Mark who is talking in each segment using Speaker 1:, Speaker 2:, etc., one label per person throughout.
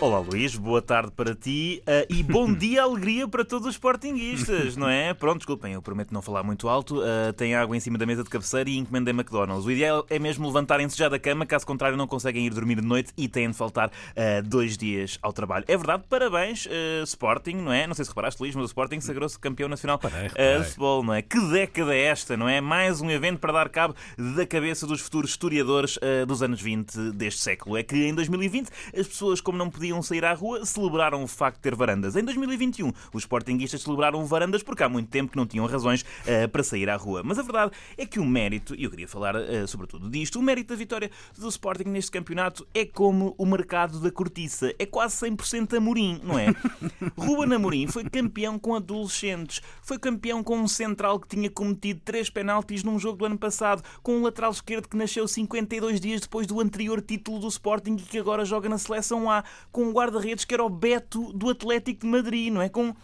Speaker 1: Olá Luís, boa tarde para ti uh, e bom dia, alegria para todos os sportinguistas, não é? Pronto, desculpem, eu prometo não falar muito alto. Uh, tem água em cima da mesa de cabeceira e encomendem McDonald's. O ideal é mesmo levantarem-se já da cama, caso contrário não conseguem ir dormir de noite e têm de faltar uh, dois dias ao trabalho. É verdade, parabéns Sporting, não é? Não sei se reparaste Luís, mas o Sporting sagrou-se campeão nacional de futebol, não é? Que década é esta, não é? Mais um evento para dar cabo da cabeça dos futuros historiadores dos anos 20 deste século. É que em 2020 as pessoas, como não podiam podiam sair à rua, celebraram o facto de ter varandas. Em 2021, os sportinguistas celebraram varandas porque há muito tempo que não tinham razões uh, para sair à rua. Mas a verdade é que o mérito, e eu queria falar uh, sobretudo disto, o mérito da vitória do Sporting neste campeonato é como o mercado da cortiça. É quase 100% Amorim, não é? Ruben Amorim foi campeão com adolescentes. Foi campeão com um central que tinha cometido três penaltis num jogo do ano passado, com um lateral esquerdo que nasceu 52 dias depois do anterior título do Sporting e que agora joga na seleção A, com com um guarda-redes que era o Beto do Atlético de Madrid, não é? Com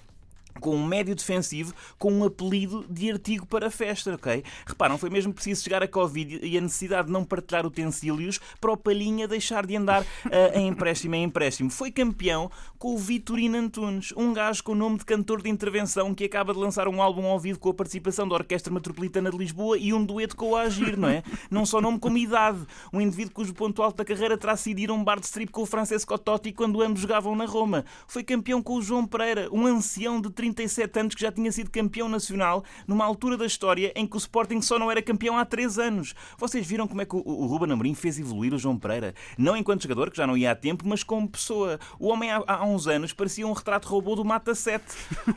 Speaker 1: com um médio defensivo com um apelido de artigo para festa, ok? Reparam, foi mesmo preciso chegar a Covid e a necessidade de não partilhar utensílios para o Palhinha deixar de andar uh, em empréstimo em empréstimo. Foi campeão com o Vitorino Antunes, um gajo com o nome de cantor de intervenção que acaba de lançar um álbum ao vivo com a participação da Orquestra Metropolitana de Lisboa e um dueto com o Agir, não é? Não só nome como idade. Um indivíduo cujo ponto alto da carreira terá sido ir a um bar de strip com o Francesco Totti quando ambos jogavam na Roma. Foi campeão com o João Pereira, um ancião de 30 37 anos que já tinha sido campeão nacional numa altura da história em que o Sporting só não era campeão há 3 anos. Vocês viram como é que o Ruben Amorim fez evoluir o João Pereira? Não enquanto jogador, que já não ia há tempo, mas como pessoa. O homem há, há uns anos parecia um retrato robô do Mata 7.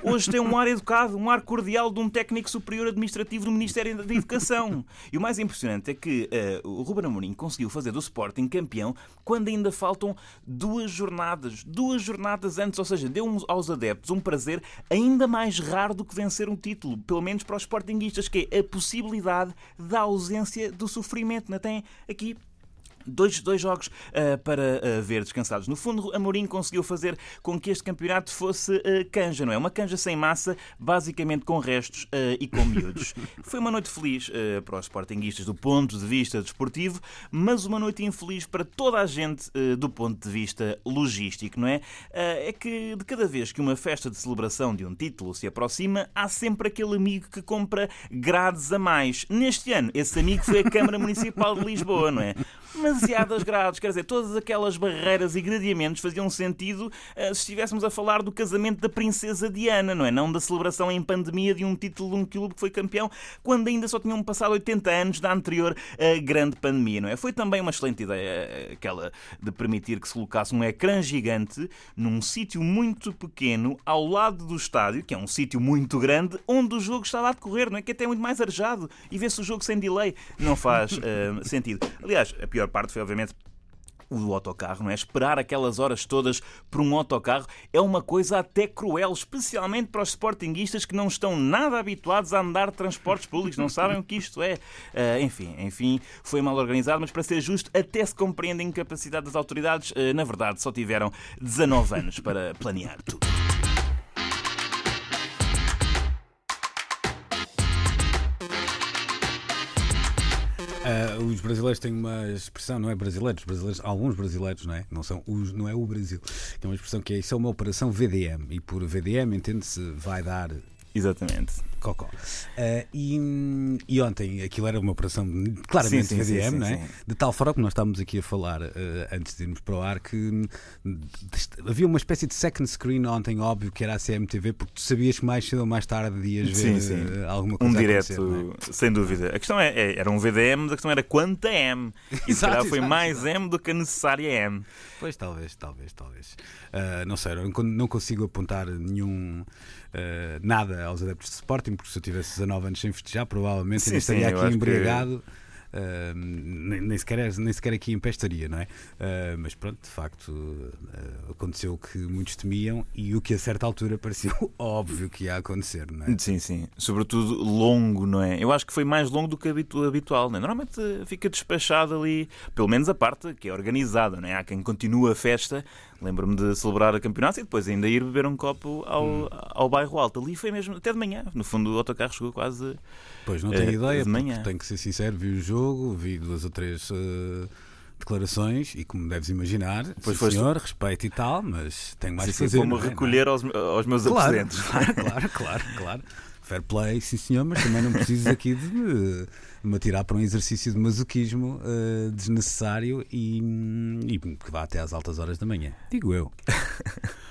Speaker 1: Hoje tem um ar educado, um ar cordial de um técnico superior administrativo do Ministério da Educação. E o mais impressionante é que uh, o Ruben Amorim conseguiu fazer do Sporting campeão quando ainda faltam duas jornadas. Duas jornadas antes, ou seja, deu aos adeptos um prazer ainda mais raro do que vencer um título, pelo menos para os sportinguistas, que é a possibilidade da ausência do sofrimento. Não tem aqui dois, dois jogos uh, para uh, ver descansados. No fundo, Amorim conseguiu fazer com que este campeonato fosse uh, canja, não é? Uma canja sem massa, basicamente com restos e com miúdos. Foi uma noite feliz para os sportinguistas do ponto de vista desportivo, mas uma noite infeliz para toda a gente do ponto de vista logístico, não é? é que de cada vez que uma festa de celebração de um título se aproxima, há sempre aquele amigo que compra grades a mais. Neste ano, esse amigo foi a Câmara Municipal de Lisboa, não é? Demasiadas grades. Quer dizer, todas aquelas barreiras e gradiamentos faziam sentido uh, se estivéssemos a falar do casamento da princesa Diana, não é? Não da celebração em pandemia de um título de um clube que foi campeão quando ainda só tinham passado 80 anos da anterior uh, grande pandemia, não é? Foi também uma excelente ideia eh, aquela de permitir que se colocasse um ecrã gigante num sítio muito pequeno ao lado do estádio, que é um sítio muito grande, onde o jogo estava a decorrer, não é? Que até é muito mais arejado e vê-se o jogo sem delay. Não faz uh, sentido. Aliás, a pior parte foi, obviamente, o autocarro, não é? Esperar aquelas horas todas por um autocarro é uma coisa até cruel, especialmente para os sportinguistas que não estão nada habituados a andar de transportes públicos, não sabem o que isto é. Uh, enfim, enfim, foi mal organizado, mas para ser justo, até se compreende a incapacidade das autoridades. Uh, na verdade, só tiveram 19 anos para planear tudo.
Speaker 2: Uh, os brasileiros têm uma expressão, não é brasileiros, brasileiros, alguns brasileiros, não é? Não, são os, não é o Brasil, é uma expressão que é isso é uma operação VDM e por VDM entende-se vai dar
Speaker 1: Exatamente.
Speaker 2: Cocó. Uh, e, e, ontem aquilo era uma operação claramente sim, sim, VDM, sim, não é? De tal forma que nós estávamos aqui a falar uh, antes de irmos para o ar que hum, havia uma espécie de second screen ontem, óbvio, que era a CMTV, porque tu sabias que mais cedo ou mais tarde ias ver uh, alguma coisa.
Speaker 1: Um direto, é? sem dúvida. A questão é, é, era um VDM, a questão era quanta M. E se calhar foi mais. M do que a necessária M.
Speaker 2: Pois talvez, talvez, talvez. não sei, não consigo apontar nenhum nada aos adeptos de Sporting, porque se eu tivesse 19 anos sem festejar, provavelmente sim, estaria sim, aqui embriagado. Que Uh, nem, nem, sequer, nem sequer aqui em pestaria, não é? Uh, mas pronto, de facto, uh, aconteceu o que muitos temiam e o que a certa altura pareceu óbvio que ia acontecer, não é?
Speaker 1: Sim, sim. Sobretudo longo, não é? Eu acho que foi mais longo do que habitual, não é? Normalmente fica despachado ali, pelo menos a parte que é organizada, não é? Há quem continua a festa. Lembro-me de celebrar a campeonato e depois ainda ir beber um copo ao, hum. ao bairro Alto. Ali foi mesmo até de manhã. No fundo, o autocarro chegou quase.
Speaker 2: Pois não tenho uh, ideia, de manhã. tenho que ser sincero, vi o jogo, vi duas ou três. Uh declarações e como deves imaginar, pois sim, senhor, respeito e tal, mas tenho mais sim, que fazer.
Speaker 1: Como é? recolher aos, aos meus
Speaker 2: claro,
Speaker 1: aposentos.
Speaker 2: Claro, claro, claro, claro. Fair play, sim senhor, mas também não precisas aqui de me, me atirar para um exercício de masoquismo uh, desnecessário e, e que vá até às altas horas da manhã. Digo eu.